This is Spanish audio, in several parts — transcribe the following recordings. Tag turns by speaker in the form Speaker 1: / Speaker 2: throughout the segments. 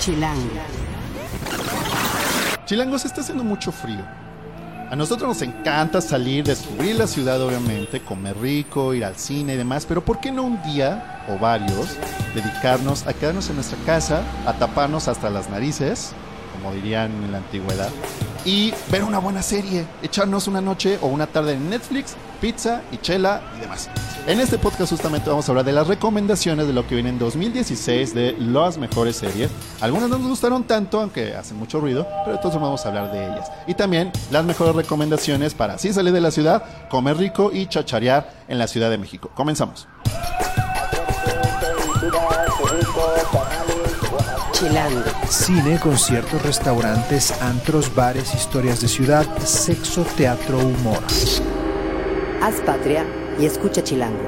Speaker 1: Chilango.
Speaker 2: Chilangos, está haciendo mucho frío. A nosotros nos encanta salir, descubrir la ciudad, obviamente, comer rico, ir al cine y demás, pero ¿por qué no un día o varios dedicarnos a quedarnos en nuestra casa, a taparnos hasta las narices, como dirían en la antigüedad, y ver una buena serie, echarnos una noche o una tarde en Netflix, pizza y chela y demás? En este podcast justamente vamos a hablar de las recomendaciones de lo que viene en 2016 de las mejores series. Algunas no nos gustaron tanto, aunque hacen mucho ruido, pero modos vamos a hablar de ellas. Y también las mejores recomendaciones para así salir de la ciudad, comer rico y chacharear en la Ciudad de México. Comenzamos.
Speaker 1: Chilango.
Speaker 3: Cine, conciertos, restaurantes, antros, bares, historias de ciudad, sexo, teatro, humor.
Speaker 1: Haz patria y escucha Chilango.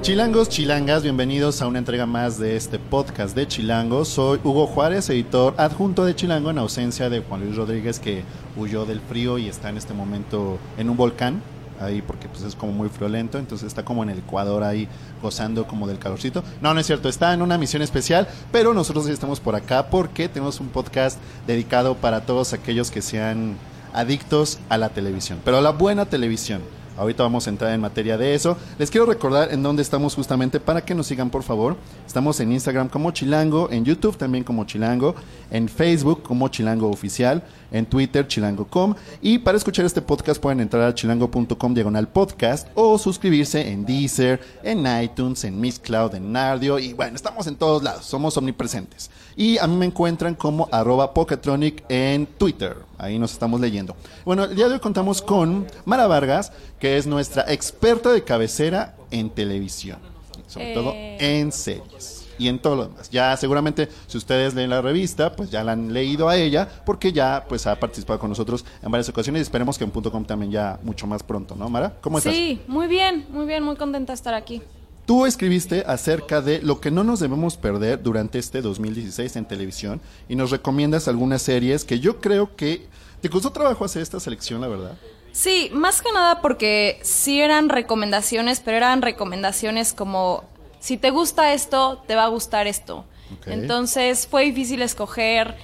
Speaker 2: Chilangos, chilangas, bienvenidos a una entrega más de este podcast de Chilango. Soy Hugo Juárez, editor adjunto de Chilango en ausencia de Juan Luis Rodríguez que huyó del frío y está en este momento en un volcán ahí porque pues es como muy friolento, entonces está como en el Ecuador ahí gozando como del calorcito. No, no es cierto, está en una misión especial, pero nosotros estamos por acá porque tenemos un podcast dedicado para todos aquellos que sean adictos a la televisión, pero a la buena televisión. Ahorita vamos a entrar en materia de eso. Les quiero recordar en dónde estamos justamente para que nos sigan, por favor. Estamos en Instagram como Chilango, en YouTube también como Chilango, en Facebook como Chilango Oficial, en Twitter chilango.com y para escuchar este podcast pueden entrar a chilango.com diagonal podcast o suscribirse en Deezer, en iTunes, en Mixcloud, en Nardio y bueno, estamos en todos lados, somos omnipresentes. Y a mí me encuentran como arroba Poketronic en Twitter. Ahí nos estamos leyendo. Bueno, el día de hoy contamos con Mara Vargas, que es nuestra experta de cabecera en televisión. Sobre todo en series. Y en todo lo demás. Ya seguramente, si ustedes leen la revista, pues ya la han leído a ella, porque ya pues ha participado con nosotros en varias ocasiones y esperemos que en punto .com también ya mucho más pronto, ¿no, Mara? ¿Cómo estás?
Speaker 4: Sí, muy bien, muy bien, muy contenta de estar aquí.
Speaker 2: Tú escribiste acerca de lo que no nos debemos perder durante este 2016 en televisión y nos recomiendas algunas series que yo creo que te costó trabajo hacer esta selección, la verdad.
Speaker 4: Sí, más que nada porque sí eran recomendaciones, pero eran recomendaciones como, si te gusta esto, te va a gustar esto. Entonces fue difícil escoger,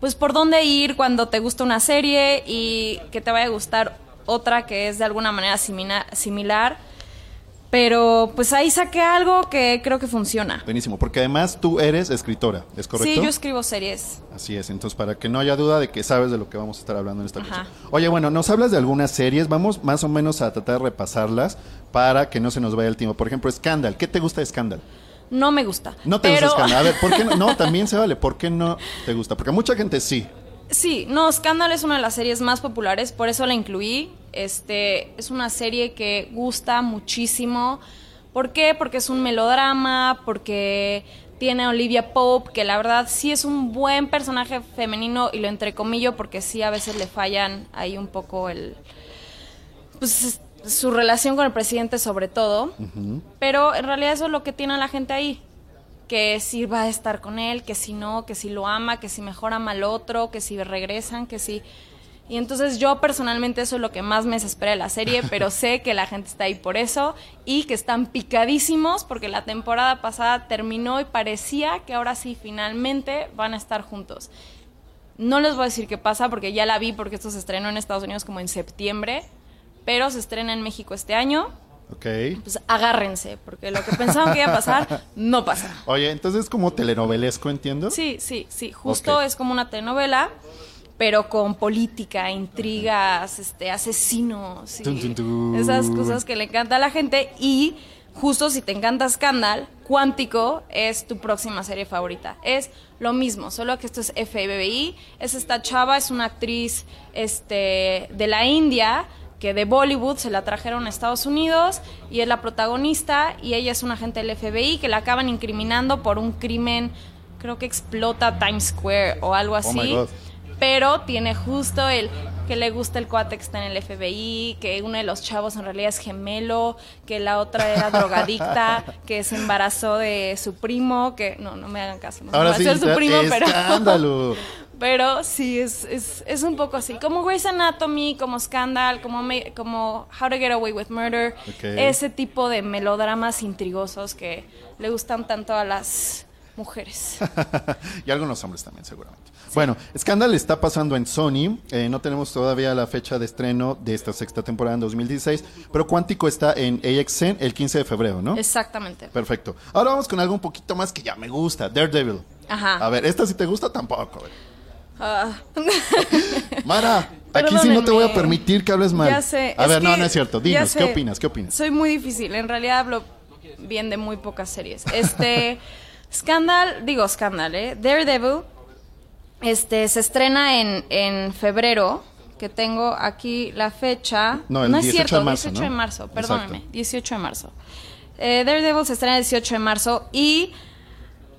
Speaker 4: pues, por dónde ir cuando te gusta una serie y que te vaya a gustar otra que es de alguna manera similar. Pero pues ahí saqué algo que creo que funciona.
Speaker 2: Buenísimo, porque además tú eres escritora, ¿es correcto?
Speaker 4: Sí, yo escribo series.
Speaker 2: Así es, entonces para que no haya duda de que sabes de lo que vamos a estar hablando en esta ocasión. Oye, bueno, nos hablas de algunas series, vamos más o menos a tratar de repasarlas para que no se nos vaya el tiempo. Por ejemplo, Scandal, ¿qué te gusta de Scandal?
Speaker 4: No me gusta.
Speaker 2: No te
Speaker 4: pero...
Speaker 2: gusta Scandal. A ver, ¿por qué no? No, también se vale. ¿Por qué no te gusta? Porque mucha gente sí.
Speaker 4: Sí, no, Scandal es una de las series más populares, por eso la incluí. Este, es una serie que gusta muchísimo. ¿Por qué? Porque es un melodrama, porque tiene a Olivia Pope, que la verdad sí es un buen personaje femenino y lo entrecomillo porque sí a veces le fallan ahí un poco el pues es- su relación con el presidente sobre todo. Pero en realidad eso es lo que tiene a la gente ahí. Que si va a estar con él, que si no, que si lo ama, que si mejor ama al otro, que si regresan, que si... Y entonces yo personalmente eso es lo que más me desespera de la serie, pero sé que la gente está ahí por eso y que están picadísimos porque la temporada pasada terminó y parecía que ahora sí finalmente van a estar juntos. No les voy a decir qué pasa porque ya la vi porque esto se estrenó en Estados Unidos como en septiembre, pero se estrena en México este año.
Speaker 2: Ok.
Speaker 4: Pues agárrense, porque lo que pensaban que iba a pasar, no pasa.
Speaker 2: Oye, entonces es como telenovelesco, entiendo.
Speaker 4: Sí, sí, sí. Justo es como una telenovela, pero con política, intrigas, este, asesinos, y esas cosas que le encanta a la gente. Y justo si te encanta Scandal, Cuántico es tu próxima serie favorita. Es lo mismo, solo que esto es FBI. Es esta chava, es una actriz este, de la India que de Bollywood se la trajeron a Estados Unidos y es la protagonista y ella es una agente del FBI que la acaban incriminando por un crimen, creo que explota Times Square o algo
Speaker 2: Oh my
Speaker 4: así.
Speaker 2: God.
Speaker 4: Pero tiene justo el que le gusta el cuate que está en el FBI, que uno de los chavos en realidad es gemelo, que la otra era drogadicta, que se embarazó de su primo, que no, no me hagan caso, no
Speaker 2: Ahora sí,
Speaker 4: de su primo, pero
Speaker 2: escándalo.
Speaker 4: pero sí es, es, es un poco así, como Grey's Anatomy, como Scandal, como Me- como How to Get Away with Murder, ese tipo de melodramas intrigosos que le gustan tanto a las mujeres.
Speaker 2: y algunos hombres también, seguramente. Bueno, Scandal está pasando en Sony. Eh, no tenemos todavía la fecha de estreno de esta sexta temporada en 2016, pero Cuántico está en AXN el 15 de febrero, ¿no?
Speaker 4: Exactamente.
Speaker 2: Perfecto. Ahora vamos con algo un poquito más que ya me gusta, Daredevil.
Speaker 4: Ajá.
Speaker 2: A ver, ¿esta sí te gusta? Tampoco.
Speaker 4: Ah.
Speaker 2: Mara, aquí sí no te voy a permitir que hables mal.
Speaker 4: Ya sé.
Speaker 2: A
Speaker 4: es
Speaker 2: ver, no, no es cierto. Dinos, ¿qué opinas? ¿Qué opinas?
Speaker 4: Soy muy difícil. En realidad hablo bien de muy pocas series. Este. Scandal, digo Scandal, ¿eh? Daredevil. Este se estrena en, en febrero. Que tengo aquí la fecha.
Speaker 2: No, el
Speaker 4: es
Speaker 2: 18
Speaker 4: cierto,
Speaker 2: de marzo,
Speaker 4: 18
Speaker 2: ¿no?
Speaker 4: de marzo, perdóname.
Speaker 2: Exacto.
Speaker 4: 18 de marzo. Eh, Daredevil se estrena el 18 de marzo y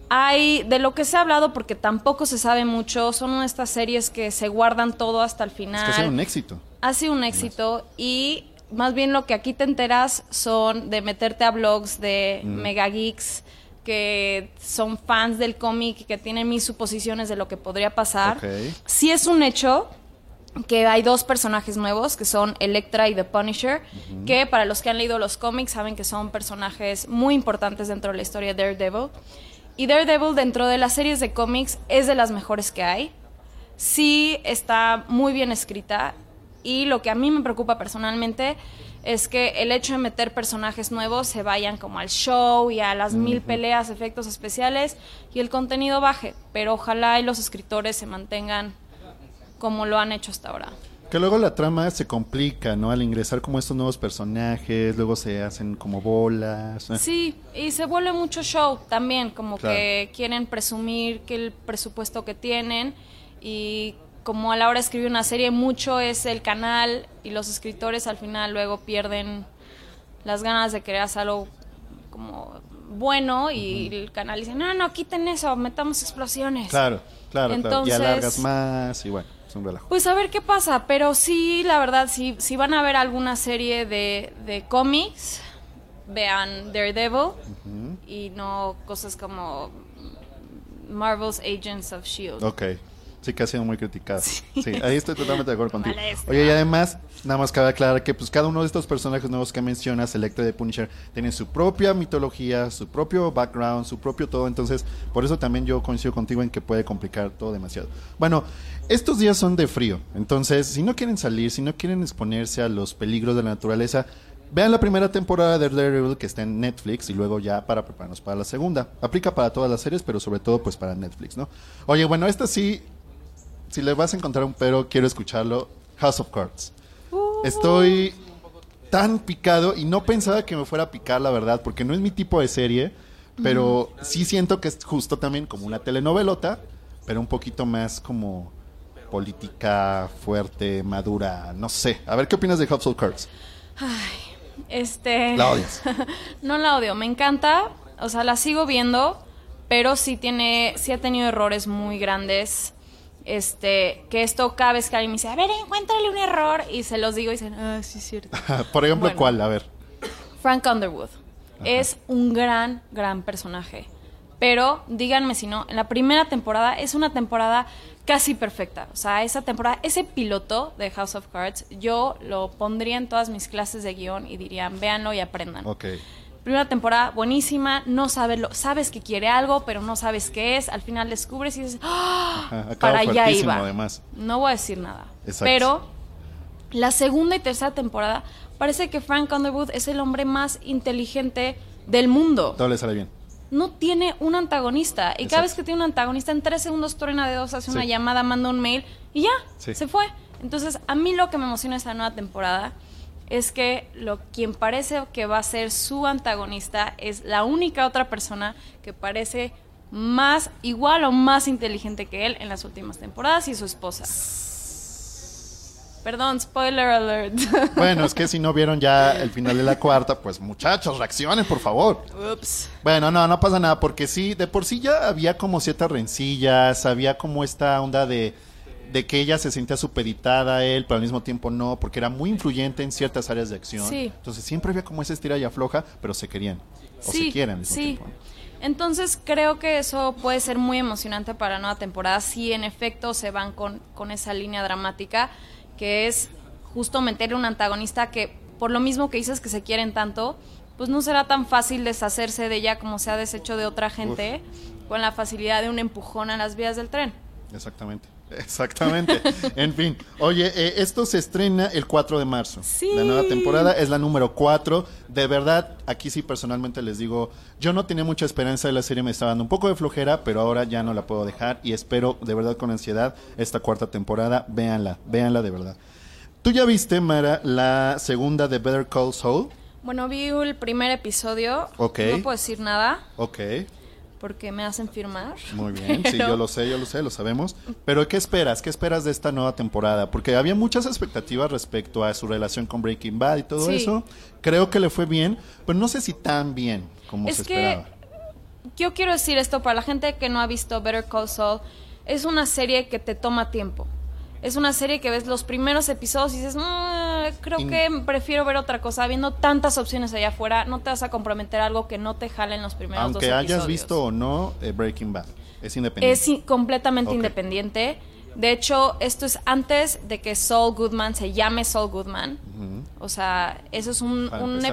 Speaker 4: hay, de lo que se ha hablado, porque tampoco se sabe mucho, son una de estas series que se guardan todo hasta el
Speaker 2: Es
Speaker 4: final.
Speaker 2: que ha sido un éxito.
Speaker 4: Ha sido un éxito y más bien lo que aquí te enteras son de meterte a blogs de mega geeks que son fans del cómic y que tienen mis suposiciones de lo que podría pasar.
Speaker 2: Ok.
Speaker 4: Sí es un hecho que hay dos personajes nuevos que son Electra y The Punisher, que para los que han leído los cómics saben que son personajes muy importantes dentro de la historia de Daredevil. Y Daredevil dentro de las series de cómics es de las mejores que hay. Sí está muy bien escrita y lo que a mí me preocupa personalmente es que el hecho de meter personajes nuevos se vayan como al show y a las mil peleas, efectos especiales y el contenido baje, pero ojalá y los escritores se mantengan como lo han hecho hasta ahora.
Speaker 2: Que luego la trama se complica, ¿no? Al ingresar como estos nuevos personajes, luego se hacen como bolas. ¿eh?
Speaker 4: Sí, y se vuelve mucho show también, como
Speaker 2: Claro.
Speaker 4: que quieren presumir que el presupuesto que tienen y como a la hora de escribir una serie mucho es el canal y los escritores al final luego pierden las ganas de crear algo como bueno y el canal dice, no, no, quiten eso, metamos explosiones.
Speaker 2: Claro, claro, claro. Y
Speaker 4: Entonces-
Speaker 2: alargas más y bueno, es un relajo.
Speaker 4: Pues a ver qué pasa, pero sí, la verdad, si, si van a ver alguna serie de, de cómics, vean Daredevil y no cosas como Marvel's Agents of S.H.I.E.L.D.
Speaker 2: Ok. Sí, que ha sido muy criticada. Sí, ahí estoy totalmente de acuerdo contigo. Oye, y además, nada más cabe aclarar que pues cada uno de estos personajes nuevos que mencionas, Electra de Punisher, tienen su propia mitología, su propio background, su propio todo. Entonces, por eso también yo coincido contigo en que puede complicar todo demasiado. Bueno, estos días son de frío. Entonces, si no quieren salir, si no quieren exponerse a los peligros de la naturaleza, Vean la primera temporada de Daredevil que está en Netflix y luego ya para prepararnos para la segunda. Aplica para todas las series, pero sobre todo pues para Netflix, ¿no? Oye, bueno, esta sí, si le vas a encontrar un pero, quiero escucharlo. House of Cards. Estoy tan picado y no pensaba que me fuera a picar, la verdad, porque no es mi tipo de serie, pero sí siento que es justo también como una telenovelota, pero un poquito más como política fuerte, madura, no sé. A ver qué opinas de House of Cards.
Speaker 4: Este...
Speaker 2: La odias.
Speaker 4: no la odio, me encanta, o sea, la sigo viendo, pero sí tiene, sí ha tenido errores muy grandes. Este, que esto cada vez que alguien me dice, a ver, encuéntrale un error, y se los digo y dicen, ah, sí, es cierto.
Speaker 2: Por ejemplo,
Speaker 4: Bueno.
Speaker 2: ¿cuál? A ver.
Speaker 4: Frank Underwood es un gran, gran personaje. Pero díganme si no, en la primera temporada es una temporada casi perfecta. O sea, esa temporada, ese piloto de House of Cards, yo lo pondría en todas mis clases de guion y dirían, véanlo y aprendan.
Speaker 2: Ok.
Speaker 4: Primera temporada buenísima, no sabes lo, sabes que quiere algo, pero no sabes qué es. Al final descubres y dices, ¡Ah!
Speaker 2: Ajá,
Speaker 4: para allá iba.
Speaker 2: además.
Speaker 4: No voy a decir nada.
Speaker 2: Exacto.
Speaker 4: Pero la segunda y tercera temporada parece que Frank Underwood es el hombre más inteligente del mundo.
Speaker 2: Todo le sale bien.
Speaker 4: No tiene un antagonista. Y
Speaker 2: Exacto.
Speaker 4: cada vez que tiene un antagonista, en tres segundos truena de dos, hace una llamada, manda un mail y ya,
Speaker 2: Sí.
Speaker 4: se fue. Entonces, a mí lo que me emociona esta nueva temporada es que lo quien parece que va a ser su antagonista es la única otra persona que parece más igual o más inteligente que él en las últimas temporadas y su esposa. Perdón, spoiler alert.
Speaker 2: Bueno, es que si no vieron ya el final de la cuarta, pues muchachos, reaccionen, por favor.
Speaker 4: Ups.
Speaker 2: Bueno, no, no pasa nada, porque sí, de por sí ya había como ciertas rencillas, había como esta onda de, de que ella se sentía supeditada a él, pero al mismo tiempo no, porque era muy influyente en ciertas áreas de acción.
Speaker 4: Sí.
Speaker 2: Entonces siempre había como esa estira y afloja, pero se querían. O se quieren al mismo
Speaker 4: sí.
Speaker 2: tiempo.
Speaker 4: Entonces creo que eso puede ser muy emocionante para la nueva temporada si en efecto se van con, con esa línea dramática que es justo meterle un antagonista que por lo mismo que dices que se quieren tanto, pues no será tan fácil deshacerse de ella como se ha deshecho de otra gente con la facilidad de un empujón a las vías del tren.
Speaker 2: Exactamente. Exactamente. en fin, oye, eh, esto se estrena el 4 de marzo.
Speaker 4: Sí.
Speaker 2: La nueva temporada es la número 4. De verdad, aquí sí personalmente les digo, yo no tenía mucha esperanza de la serie, me estaba dando un poco de flojera, pero ahora ya no la puedo dejar y espero de verdad con ansiedad esta cuarta temporada. Véanla, véanla de verdad. ¿Tú ya viste, Mara, la segunda de Better Call Saul?
Speaker 4: Bueno, vi el primer episodio.
Speaker 2: Ok.
Speaker 4: No puedo decir nada
Speaker 2: Ok,
Speaker 4: porque me hacen firmar.
Speaker 2: muy bien. Sí, yo lo sé, yo lo sé, lo sabemos. Pero ¿qué esperas? ¿Qué esperas de esta nueva temporada? Porque había muchas expectativas respecto a su relación con Breaking Bad y todo
Speaker 4: Sí.
Speaker 2: eso. Creo que le fue bien, pero no sé si tan bien como
Speaker 4: Es
Speaker 2: se
Speaker 4: que-
Speaker 2: esperaba.
Speaker 4: Yo quiero decir esto para la gente que no ha visto Better Call Saul. Es una serie que te toma tiempo. Es una serie que ves los primeros episodios y dices, "Mm, creo
Speaker 2: In-
Speaker 4: que prefiero ver otra cosa. Viendo tantas opciones allá afuera, no te vas a comprometer a algo que no te jale en los primeros
Speaker 2: Aunque
Speaker 4: dos
Speaker 2: hayas
Speaker 4: episodios.
Speaker 2: visto o no eh, Breaking Bad, es independiente.
Speaker 4: Es completamente independiente. De hecho, esto es antes de que Saul Goodman se llame Saul Goodman. O sea, eso es un, un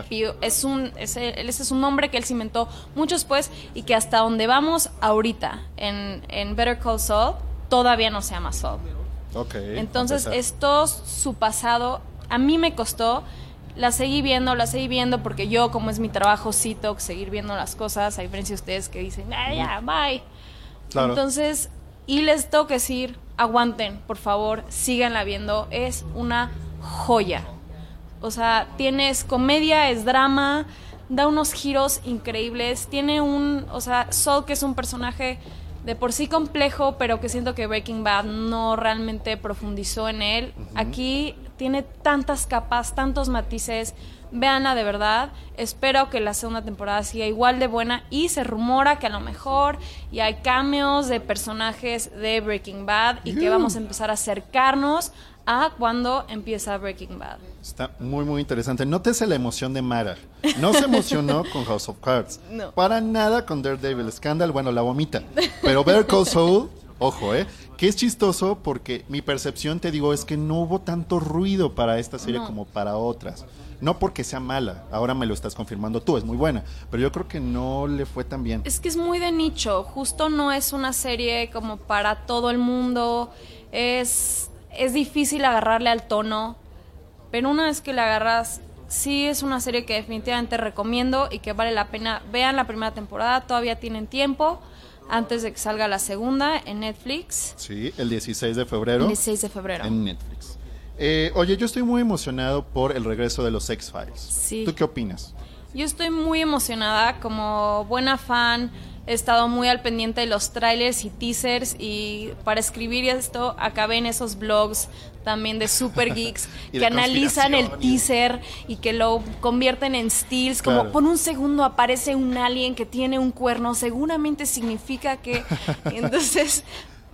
Speaker 4: es un ese, ese es un nombre que él se inventó mucho después y que hasta donde vamos ahorita en, en Better Call Saul todavía no se llama Saul.
Speaker 2: Ok,
Speaker 4: Entonces, esto, su pasado, a mí me costó. La seguí viendo, la seguí viendo porque yo, como es mi trabajo, sí tengo que seguir viendo las cosas, a diferencia de ustedes que dicen, ah, ya, bye.
Speaker 2: Claro.
Speaker 4: Entonces, y les tengo que decir, aguanten, por favor, síganla viendo. Es una joya. O sea, tienes comedia, es drama, da unos giros increíbles. Tiene un, o sea, Saul, que es un personaje de por sí complejo, pero que siento que Breaking Bad no realmente profundizó en él. Aquí tiene tantas capas, tantos matices. Véanla de verdad. Espero que la segunda temporada siga igual de buena. Y se rumora que a lo mejor y hay cameos de personajes de Breaking Bad y que vamos a empezar a acercarnos a cuando empieza Breaking Bad.
Speaker 2: Está muy, muy interesante. Nótese la emoción de Mara. No se emocionó con House of Cards.
Speaker 4: No.
Speaker 2: Para nada con Daredevil Scandal. Bueno, la vomita. Pero Better Call Saul, ojo, ¿eh? Que es chistoso porque mi percepción, te digo, es que no hubo tanto ruido para esta serie
Speaker 4: No.
Speaker 2: como para otras. No porque sea mala, ahora me lo estás confirmando tú, es muy buena. Pero yo creo que no le fue tan bien.
Speaker 4: Es que es muy de nicho, justo no es una serie como para todo el mundo, es, es difícil agarrarle al tono, pero una vez que le agarras, sí es una serie que definitivamente recomiendo y que vale la pena. Vean la primera temporada, todavía tienen tiempo antes de que salga la segunda en Netflix,
Speaker 2: Sí, el 16 de febrero.
Speaker 4: el 16 de febrero.
Speaker 2: En Netflix. Eh, oye, yo estoy muy emocionado por el regreso de los X-Files.
Speaker 4: Sí.
Speaker 2: ¿Tú qué opinas?
Speaker 4: Yo estoy muy emocionada, como buena fan, he estado muy al pendiente de los trailers y teasers y para escribir esto acabé en esos blogs también de super geeks que analizan el teaser y que lo convierten en steals, como
Speaker 2: Claro.
Speaker 4: por un segundo aparece un alien que tiene un cuerno, seguramente significa que entonces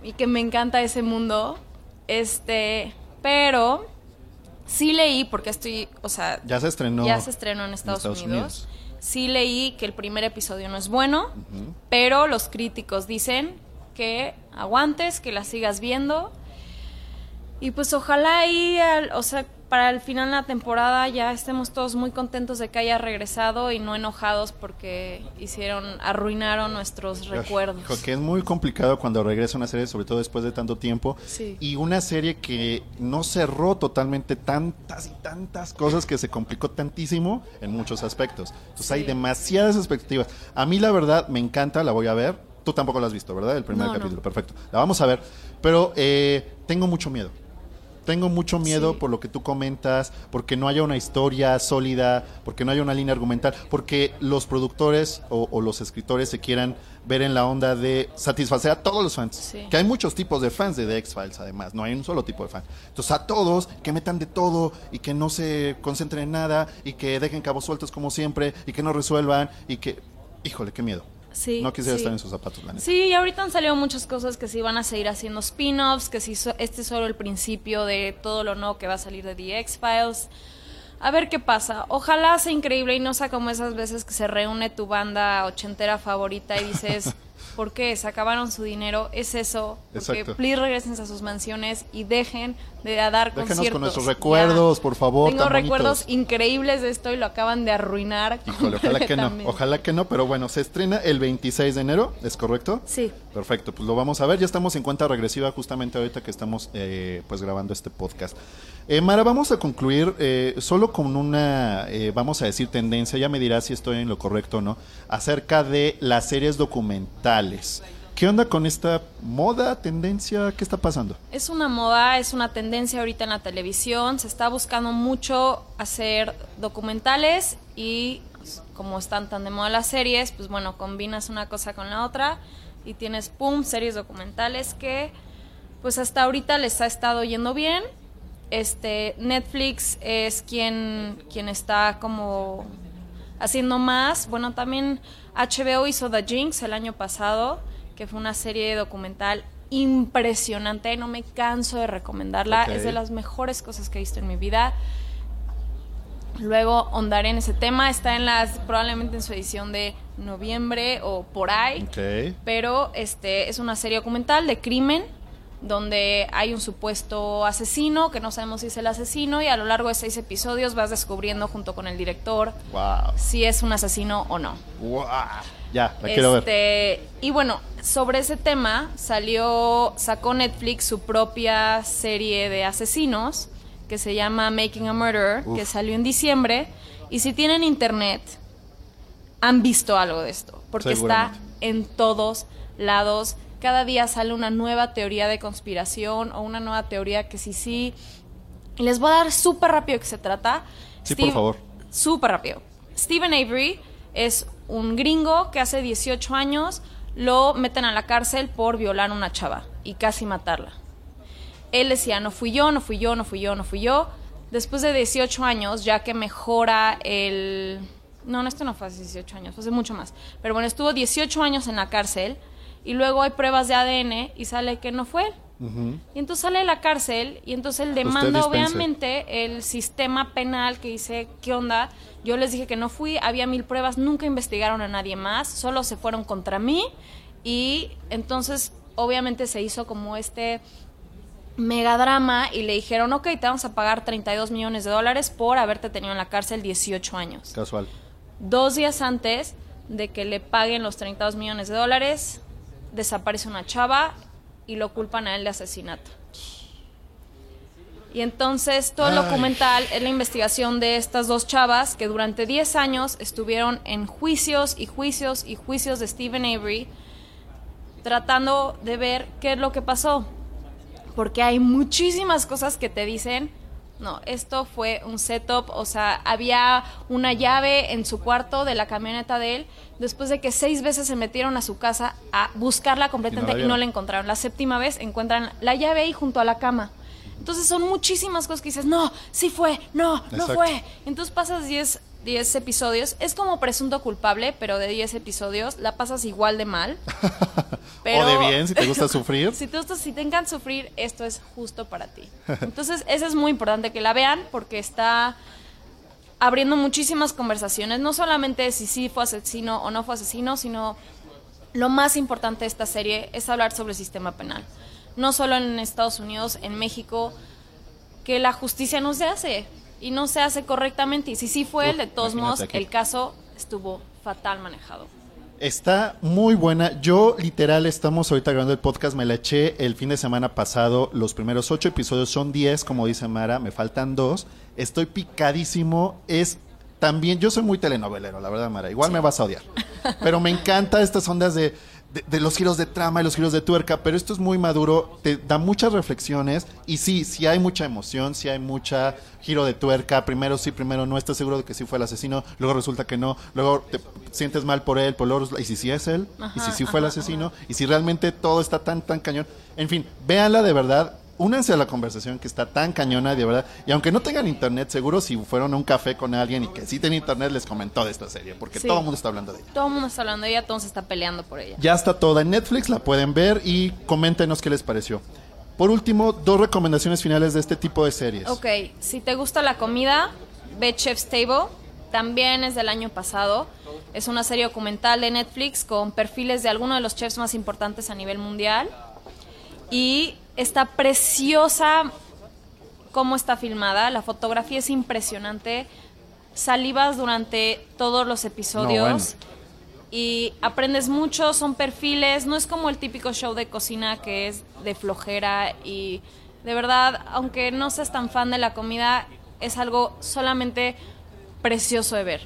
Speaker 4: y que me encanta ese mundo. Este, pero sí leí porque estoy, o sea,
Speaker 2: Ya se estrenó.
Speaker 4: ya se estrenó en Estados,
Speaker 2: Estados
Speaker 4: Unidos. Sí leí que el primer episodio no es bueno, pero los críticos dicen que aguantes, que la sigas viendo. Y pues ojalá ahí, al- o sea, para el final de la temporada ya estemos todos muy contentos de que haya regresado y no enojados porque hicieron, arruinaron nuestros recuerdos.
Speaker 2: Hijo, que es muy complicado cuando regresa una serie, sobre todo después de tanto tiempo.
Speaker 4: Sí.
Speaker 2: Y una serie que no cerró totalmente tantas y tantas cosas que se complicó tantísimo en muchos aspectos. Entonces hay demasiadas expectativas. A mí la verdad me encanta, la voy a ver. Tú tampoco la has visto, ¿verdad? El primer
Speaker 4: No, no.
Speaker 2: capítulo, perfecto. La vamos a ver. Pero eh, tengo mucho miedo. Tengo mucho miedo
Speaker 4: Sí.
Speaker 2: por lo que tú comentas, porque no haya una historia sólida, porque no haya una línea argumental, porque los productores o, o los escritores se quieran ver en la onda de satisfacer a todos los fans.
Speaker 4: Sí.
Speaker 2: Que hay muchos tipos de fans de The X-Files, además, no hay un solo tipo de fan. Entonces, a todos que metan de todo y que no se concentren en nada y que dejen cabos sueltos como siempre y que no resuelvan y que. Híjole, qué miedo.
Speaker 4: Sí,
Speaker 2: no quisiera
Speaker 4: sí.
Speaker 2: estar en sus zapatos, la neta.
Speaker 4: Sí, y ahorita han salido muchas cosas que sí van a seguir haciendo spin-offs, que sí so- este es solo el principio de todo lo nuevo que va a salir de The X-Files. A ver qué pasa. Ojalá sea increíble y no sea como esas veces que se reúne tu banda ochentera favorita y dices, ¿Por qué? Se acabaron su dinero. Es eso. Porque
Speaker 2: Exacto.
Speaker 4: please regresen a sus mansiones y dejen de dar
Speaker 2: Déjenos
Speaker 4: conciertos.
Speaker 2: con nuestros recuerdos, por favor,
Speaker 4: Tengo
Speaker 2: tan bonitos.
Speaker 4: recuerdos increíbles de esto y lo acaban de arruinar.
Speaker 2: Híjole, ojalá que no, ojalá que no, pero bueno, se estrena el 26 de enero, ¿es correcto?
Speaker 4: Sí.
Speaker 2: Perfecto, pues lo vamos a ver. Ya estamos en cuenta regresiva justamente ahorita que estamos eh, pues grabando este podcast. Eh, Mara, vamos a concluir eh, solo con una, eh, vamos a decir, tendencia, ya me dirás si estoy en lo correcto o no, acerca de las series documentales. ¿Qué onda con esta moda, tendencia? ¿Qué está pasando?
Speaker 4: Es una moda, es una tendencia ahorita en la televisión. Se está buscando mucho hacer documentales y pues, como están tan de moda las series, pues bueno, combinas una cosa con la otra y tienes, pum, series documentales que pues hasta ahorita les ha estado yendo bien. Este, Netflix es quien, quien está como haciendo más. Bueno, también HBO hizo The Jinx el año pasado, que fue una serie documental impresionante. No me canso de recomendarla. Es de las mejores cosas que he visto en mi vida. Luego ondaré en ese tema. Está en las, probablemente en su edición de noviembre o por ahí. Pero este es una serie documental de crimen donde hay un supuesto asesino que no sabemos si es el asesino y a lo largo de seis episodios vas descubriendo junto con el director
Speaker 2: Wow.
Speaker 4: si es un asesino o no.
Speaker 2: wow. Ya, la quiero ver.
Speaker 4: Este, y bueno, sobre ese tema salió, sacó Netflix su propia serie de asesinos que se llama Making a Murderer,
Speaker 2: Uf.
Speaker 4: que salió en diciembre. Y si tienen internet, han visto algo de esto, porque está en todos lados. Cada día sale una nueva teoría de conspiración o una nueva teoría que sí, sí. Les voy a dar súper rápido qué se trata.
Speaker 2: Sí, por favor.
Speaker 4: Súper rápido. Stephen Avery es un gringo que hace 18 años lo meten a la cárcel por violar a una chava y casi matarla. Él decía, no fui yo, no fui yo, no fui yo, no fui yo. Después de 18 años, ya que mejora el... No, no, esto no fue hace 18 años, fue hace mucho más. Pero bueno, estuvo 18 años en la cárcel y luego hay pruebas de ADN y sale que no fue él. Y entonces sale de la cárcel y entonces él demanda obviamente el sistema penal que dice, ¿qué onda? Yo les dije que no fui, había mil pruebas, nunca investigaron a nadie más, solo se fueron contra mí y entonces obviamente se hizo como este megadrama y le dijeron, ok, te vamos a pagar 32 millones de dólares por haberte tenido en la cárcel 18 años.
Speaker 2: Casual.
Speaker 4: Dos días antes de que le paguen los 32 millones de dólares, desaparece una chava y lo culpan a él de asesinato. Y entonces todo el documental es la investigación de estas dos chavas que durante 10 años estuvieron en juicios y juicios y juicios de Stephen Avery tratando de ver qué es lo que pasó. Porque hay muchísimas cosas que te dicen, no, esto fue un setup, o sea, había una llave en su cuarto de la camioneta de él, después de que seis veces se metieron a su casa a buscarla completamente
Speaker 2: Y no la
Speaker 4: y no
Speaker 2: vieron.
Speaker 4: la encontraron. La séptima vez encuentran la llave ahí junto a la cama. Entonces son muchísimas cosas que dices, no, sí fue, no, no
Speaker 2: Exacto.
Speaker 4: fue. Entonces pasas 10, 10 episodios, es como presunto culpable, pero de 10 episodios la pasas igual de mal. Pero-
Speaker 2: O de bien, si te gusta sufrir.
Speaker 4: si te gusta, si te encanta sufrir, esto es justo para ti. Entonces, eso es muy importante que la vean porque está abriendo muchísimas conversaciones, no solamente de si sí fue asesino o no fue asesino, sino lo más importante de esta serie es hablar sobre el sistema penal. No solo en Estados Unidos, en México, que la justicia no se hace y no se hace correctamente. Y si sí fue él, de todos modos,
Speaker 2: aquí.
Speaker 4: el caso estuvo fatal manejado.
Speaker 2: Está muy buena. Yo, literal, estamos ahorita grabando el podcast. Me la eché el fin de semana pasado. Los primeros ocho episodios son diez, como dice Mara. Me faltan dos. Estoy picadísimo. Es también. Yo soy muy telenovelero, la verdad, Mara. Igual me vas a odiar. Pero me encanta estas ondas de, de, de los giros de trama y los giros de tuerca. Pero esto es muy maduro. Te da muchas reflexiones. Y sí, sí hay mucha emoción. Sí hay mucha giro de tuerca. Primero sí, primero no. Estás seguro de que sí fue el asesino. Luego resulta que no. Luego te sientes mal por él. Por resulta- y si sí es él. y si sí fue el
Speaker 4: ajá,
Speaker 2: asesino. Y si realmente todo está tan, tan cañón. En fin, véanla de verdad. Únanse a la conversación que está tan cañona, de verdad. Y aunque no tengan internet, seguro si fueron a un café con alguien y que sí tenía internet, les comentó de esta serie. Porque
Speaker 4: Sí.
Speaker 2: todo el mundo está hablando de ella.
Speaker 4: Todo el mundo está hablando de ella, todo se está peleando por ella.
Speaker 2: Ya está toda en Netflix, la pueden ver y coméntenos qué les pareció. Por último, dos recomendaciones finales de este tipo de series.
Speaker 4: Ok, si te gusta la comida, ve Chef's Table. También es del año pasado. Es una serie documental de Netflix con perfiles de algunos de los chefs más importantes a nivel mundial. Y está preciosa cómo está filmada. La fotografía es impresionante. Salivas durante todos los episodios. Y aprendes mucho, son perfiles. No es como el típico show de cocina que es de flojera. Y de verdad, aunque no seas tan fan de la comida, es algo solamente precioso de ver.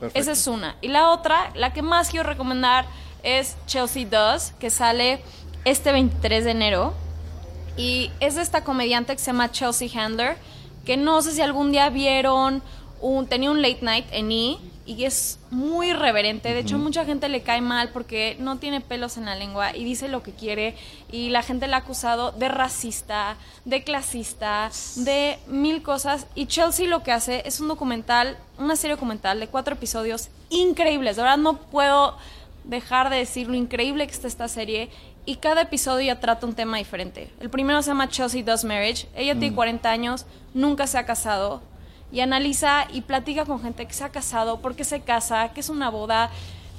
Speaker 2: Perfecto.
Speaker 4: Esa es una. Y la otra, la que más quiero recomendar es Chelsea Does, que sale este 23 de enero. Y es de esta comediante que se llama Chelsea Handler, que no sé si algún día vieron, un, tenía un late night en E! y es muy irreverente. De hecho, mucha gente le cae mal porque no tiene pelos en la lengua y dice lo que quiere. Y la gente le ha acusado de racista, de clasista, de mil cosas. Y Chelsea lo que hace es un documental, una serie documental de cuatro episodios increíbles. De verdad, no puedo dejar de decir lo increíble que está esta serie. Y cada episodio ya trata un tema diferente. El primero se llama Chelsea Does Marriage. Ella tiene 40 años, nunca se ha casado y analiza y platica con gente que se ha casado, por qué se casa, qué es una boda,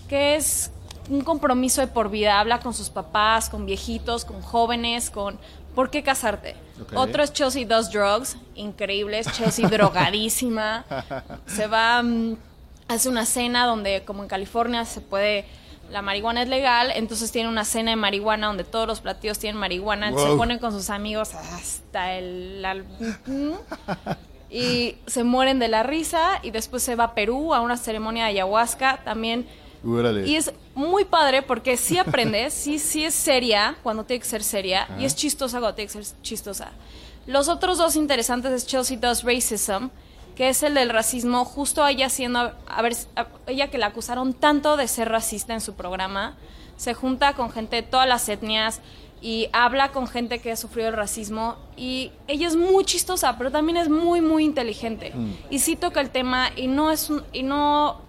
Speaker 4: qué es un compromiso de por vida. Habla con sus papás, con viejitos, con jóvenes, con por qué casarte. Otro es Chelsea Does Drugs, increíble, es Chelsea drogadísima. Se va, mm, hace una cena donde, como en California, se puede... La marihuana es legal, entonces tiene una cena de marihuana donde todos los platillos tienen marihuana. Se ponen con sus amigos hasta el... al- y se mueren de la risa y después se va a Perú a una ceremonia de ayahuasca también. Y es muy padre porque sí aprendes, sí, sí es seria cuando tiene que ser seria y es chistosa cuando tiene que ser chistosa. Los otros dos interesantes es Chelsea Does Racism, que es el del racismo, justo ella siendo, a ver, a- ella que la acusaron tanto de ser racista en su programa, se junta con gente de todas las etnias y habla con gente que ha sufrido el racismo y ella es muy chistosa, pero también es muy muy inteligente y sí toca el tema y no es un- y no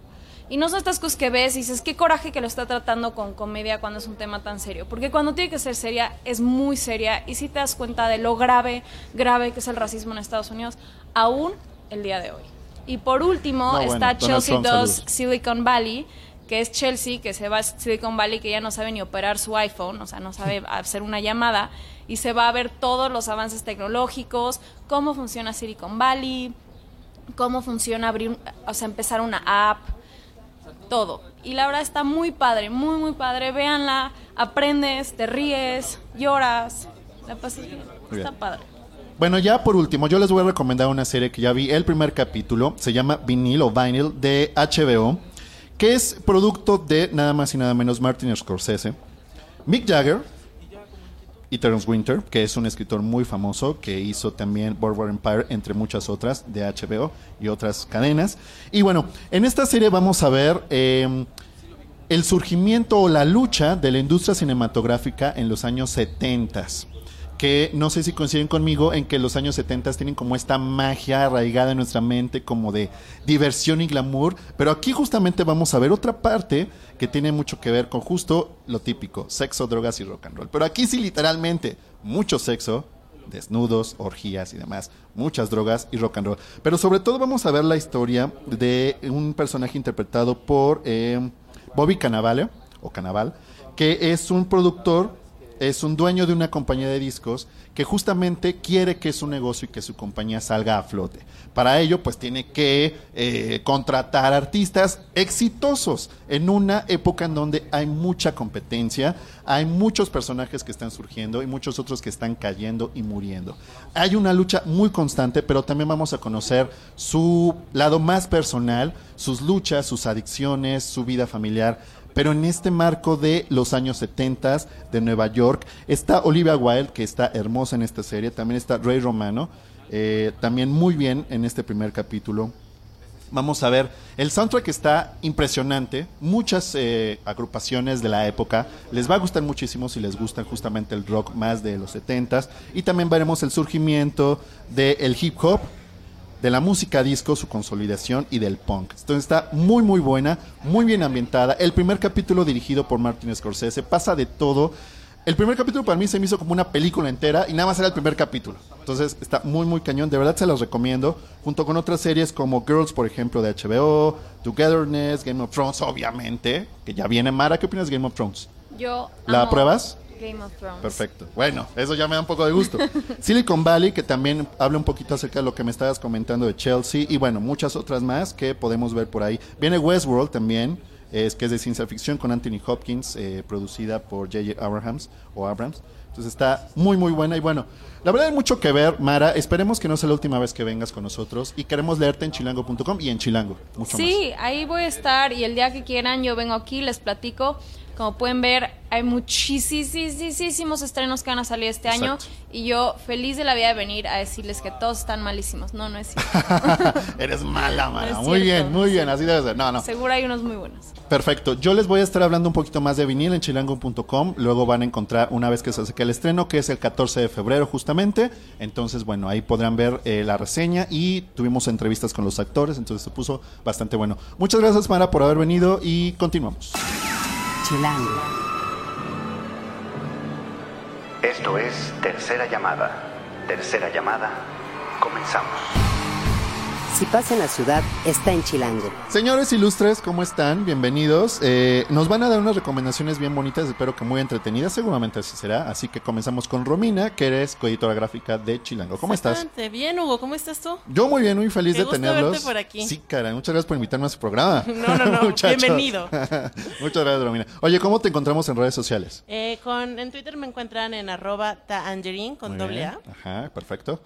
Speaker 4: y no son estas cosas que ves y dices, qué coraje que lo está tratando con comedia cuando es un tema tan serio. Porque cuando tiene que ser seria, es muy seria y sí te das cuenta de lo grave, grave que es el racismo en Estados Unidos, aún el día de hoy. Y por último
Speaker 2: No, bueno,
Speaker 4: está Chelsea
Speaker 2: Trump,
Speaker 4: Does
Speaker 2: saludos.
Speaker 4: Silicon Valley, que es Chelsea, que se va a Silicon Valley, que ya no sabe ni operar su iPhone, o sea, no sabe hacer una llamada, y se va a ver todos los avances tecnológicos, cómo funciona Silicon Valley, cómo funciona abrir, o sea, empezar una app, todo. Y la verdad está muy padre, muy, muy padre. Véanla, aprendes, te ríes, lloras, la pasas bien. Está padre.
Speaker 2: Bueno, ya por último, yo les voy a recomendar una serie que ya vi el primer capítulo, se llama Vinyl o Vinyl de HBO, que es producto de nada más y nada menos Martin Scorsese, Mick Jagger y Terence Winter, que es un escritor muy famoso que hizo también Boardwalk Empire, entre muchas otras, de HBO y otras cadenas. Y bueno, en esta serie vamos a ver eh, el surgimiento o la lucha de la industria cinematográfica en los años 70 que no sé si coinciden conmigo en que los años 70 tienen como esta magia arraigada en nuestra mente, como de diversión y glamour, pero aquí justamente vamos a ver otra parte que tiene mucho que ver con justo lo típico, sexo, drogas y rock and roll. Pero aquí sí literalmente mucho sexo, desnudos, orgías y demás, muchas drogas y rock and roll. Pero sobre todo vamos a ver la historia de un personaje interpretado por eh, Bobby Cannavale, o Canaval, que es un productor es un dueño de una compañía de discos que justamente quiere que su negocio y que su compañía salga a flote. Para ello, pues tiene que eh, contratar artistas exitosos en una época en donde hay mucha competencia, hay muchos personajes que están surgiendo y muchos otros que están cayendo y muriendo. Hay una lucha muy constante, pero también vamos a conocer su lado más personal, sus luchas, sus adicciones, su vida familiar pero en este marco de los años 70 de Nueva York está Olivia Wilde, que está hermosa en esta serie, también está Ray Romano, eh, también muy bien en este primer capítulo. Vamos a ver, el soundtrack está impresionante, muchas eh, agrupaciones de la época, les va a gustar muchísimo si les gusta justamente el rock más de los 70s y también veremos el surgimiento del hip hop, de la música disco, su consolidación y del punk. Entonces está muy muy buena, muy bien ambientada. El primer capítulo dirigido por Martin Scorsese pasa de todo. El primer capítulo para mí se me hizo como una película entera y nada más era el primer capítulo. Entonces está muy, muy cañón. De verdad se los recomiendo. Junto con otras series como Girls, por ejemplo, de HBO, Togetherness, Game of Thrones, obviamente. Que ya viene Mara. ¿Qué opinas de Game of Thrones?
Speaker 4: Yo
Speaker 2: ¿La
Speaker 4: amo
Speaker 2: apruebas?
Speaker 4: Game of Thrones.
Speaker 2: Perfecto. Bueno, eso ya me da un poco de gusto. Silicon Valley, que también habla un poquito acerca de lo que me estabas comentando de Chelsea, y bueno, muchas otras más que podemos ver por ahí. Viene Westworld también, es que es de ciencia ficción con Anthony Hopkins, eh, producida por J.J. Abrams o Abrams. Entonces está muy muy buena y bueno, la verdad hay mucho que ver, Mara. Esperemos que no sea la última vez que vengas con nosotros y queremos leerte en chilango.com y en Chilango, mucho
Speaker 4: Sí, ahí voy a estar y el día que quieran yo vengo aquí, les platico. Como pueden ver, hay muchísimos estrenos que van a salir este año y yo feliz de la vida de venir a decirles que todos están malísimos. No, no es cierto.
Speaker 2: Eres mala.
Speaker 4: No es
Speaker 2: muy bien, muy bien, así debe ser. No, no.
Speaker 4: Seguro hay unos muy buenos.
Speaker 2: Perfecto. Yo les voy a estar hablando un poquito más de vinil en chilango.com. Luego van a encontrar una vez que se acerque el estreno, que es el 14 de febrero justamente. Entonces, bueno, ahí podrán ver eh, la reseña y tuvimos entrevistas con los actores, entonces se puso bastante bueno. Muchas gracias, Mara, por haber venido y continuamos.
Speaker 5: Esto es Tercera Llamada. Tercera Llamada. Comenzamos.
Speaker 1: Si pasa en la ciudad, está en Chilango.
Speaker 2: Señores ilustres, ¿cómo están? Bienvenidos. Eh, nos van a dar unas recomendaciones bien bonitas, espero que muy entretenidas, seguramente así será. Así que comenzamos con Romina, que eres coeditora gráfica de Chilango. ¿Cómo estás?
Speaker 6: Bien, Hugo, ¿cómo estás tú?
Speaker 2: Yo muy bien, muy feliz
Speaker 6: Qué
Speaker 2: de
Speaker 6: gusto
Speaker 2: tenerlos.
Speaker 6: verte por aquí.
Speaker 2: Sí, cara, muchas gracias por invitarme a su programa.
Speaker 6: No, no, no, bienvenido.
Speaker 2: muchas gracias, Romina. Oye, ¿cómo te encontramos en redes sociales?
Speaker 6: Eh, con, en Twitter me encuentran en arroba taangerin con
Speaker 2: Muy
Speaker 6: doble
Speaker 2: bien.
Speaker 6: A
Speaker 2: Ajá, perfecto.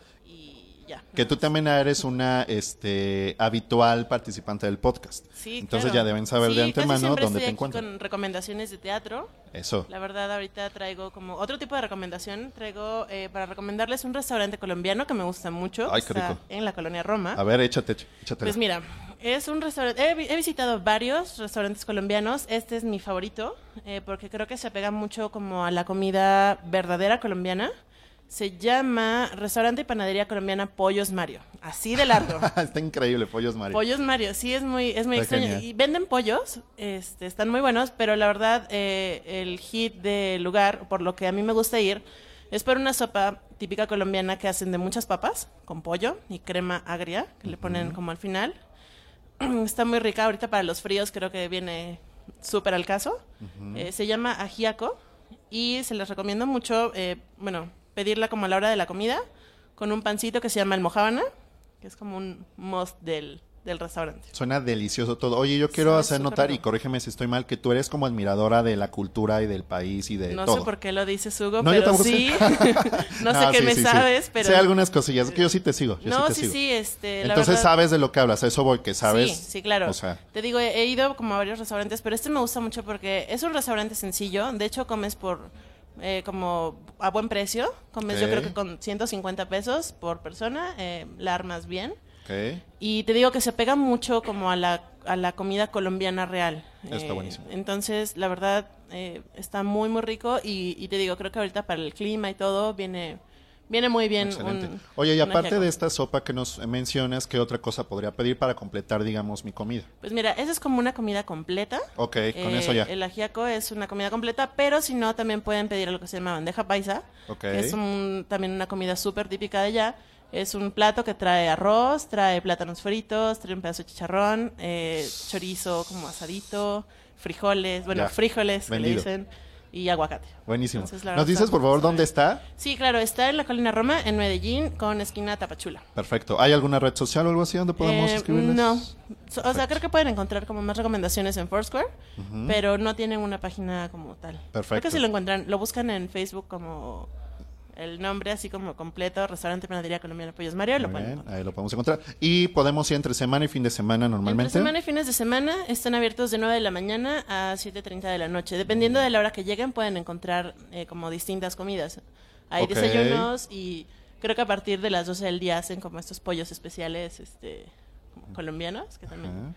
Speaker 6: Ya.
Speaker 2: Que tú también eres una este, habitual participante del podcast.
Speaker 6: Sí,
Speaker 2: Entonces
Speaker 6: claro.
Speaker 2: ya deben saber
Speaker 6: Sí,
Speaker 2: de antemano dónde
Speaker 6: estoy
Speaker 2: te
Speaker 6: aquí
Speaker 2: encuentran.
Speaker 6: con recomendaciones de teatro.
Speaker 2: Eso.
Speaker 6: La verdad, ahorita traigo como otro tipo de recomendación. Traigo eh, para recomendarles un restaurante colombiano que me gusta mucho.
Speaker 2: Ay, qué
Speaker 6: Está
Speaker 2: rico.
Speaker 6: en la colonia Roma.
Speaker 2: A ver, échate, échate.
Speaker 6: Pues mira, es un restaurante. He, he visitado varios restaurantes colombianos. Este es mi favorito eh, porque creo que se apega mucho como a la comida verdadera colombiana. Se llama Restaurante y Panadería Colombiana Pollos Mario. Así de largo.
Speaker 2: Está increíble, Pollos Mario.
Speaker 6: Pollos Mario, sí es muy, es muy
Speaker 2: Está
Speaker 6: extraño.
Speaker 2: genial.
Speaker 6: Y venden pollos, este, están muy buenos, pero la verdad eh, el hit del lugar, por lo que a mí me gusta ir, es por una sopa típica colombiana que hacen de muchas papas, con pollo y crema agria, que le ponen como al final. Está muy rica, ahorita para los fríos creo que viene súper al caso. Eh, se llama ajiaco y se les recomiendo mucho, eh, bueno, pedirla como a la hora de la comida, con un pancito que se llama almojábana, que es como un must del, del restaurante.
Speaker 2: Suena delicioso todo. Oye, yo quiero
Speaker 6: Suena
Speaker 2: hacer notar, y corrígeme si estoy mal, que tú eres como admiradora de la cultura y del país y de
Speaker 6: No
Speaker 2: todo.
Speaker 6: sé por qué lo dices, Hugo,
Speaker 2: No, yo
Speaker 6: pero
Speaker 2: sé.
Speaker 6: sí. no sé qué
Speaker 2: sí,
Speaker 6: me
Speaker 2: sí,
Speaker 6: sabes, pero...
Speaker 2: Sé algunas cosillas, que yo sí te sigo. Yo
Speaker 6: no,
Speaker 2: sí te
Speaker 6: sí,
Speaker 2: sigo.
Speaker 6: sí, este, la
Speaker 2: Entonces
Speaker 6: verdad-
Speaker 2: sabes de lo que hablas, a eso voy, que sabes.
Speaker 6: Sí, sí, claro.
Speaker 2: O sea,
Speaker 6: Te digo, he ido como a varios restaurantes, pero este me gusta mucho porque es un restaurante sencillo. De hecho, comes por eh, como a buen precio. Comes yo creo que con 150 pesos por persona. eh, la armas bien. Y te digo que se pega mucho como a la, a la comida colombiana real.
Speaker 2: Está
Speaker 6: Eh,
Speaker 2: buenísimo.
Speaker 6: Entonces, la verdad, eh, está muy, muy rico. Y, y te digo, creo que ahorita para el clima y todo viene, viene muy bien.
Speaker 2: Excelente.
Speaker 6: un-
Speaker 2: Oye, y aparte de esta sopa que nos mencionas, ¿qué otra cosa podría pedir para completar, digamos, mi comida?
Speaker 6: Pues mira, esa es como una comida completa.
Speaker 2: Ok, con
Speaker 6: Eh,
Speaker 2: eso ya.
Speaker 6: El ajiaco es una comida completa, pero si no, también pueden pedir lo que se llama bandeja paisa,
Speaker 2: Ok.
Speaker 6: que es un- también una comida súper típica de allá. Es un plato que trae arroz, trae plátanos fritos, trae un pedazo de chicharrón, eh, chorizo como asadito, frijoles, bueno,
Speaker 2: Ya.
Speaker 6: frijoles que le dicen, y aguacate.
Speaker 2: Buenísimo.
Speaker 6: Entonces,
Speaker 2: ¿Nos dices, por favor, dónde está?
Speaker 6: Sí, claro, está en la Colina Roma, en Medellín, con esquina Tapachula.
Speaker 2: Perfecto. ¿Hay alguna red social o algo así donde podamos
Speaker 6: Eh,
Speaker 2: escribirles?
Speaker 6: No. So- o sea, creo que pueden encontrar como más recomendaciones en Foursquare, pero no tienen una página como tal. Creo
Speaker 2: Perfecto.
Speaker 6: que si lo encuentran, lo buscan en Facebook como el nombre así como completo, Restaurante Panadería Colombiana Pollos Mario, lo pueden
Speaker 2: ahí lo podemos encontrar. Y podemos ir entre semana y fin de semana normalmente.
Speaker 6: Entre semana y fines de semana están abiertos de 9 de la mañana a 7.30 de la noche. Dependiendo de la hora que lleguen, pueden encontrar eh, como distintas comidas. Hay
Speaker 2: Ok.
Speaker 6: desayunos y creo que a partir de las 12 del día hacen como estos pollos especiales este, como colombianos, que también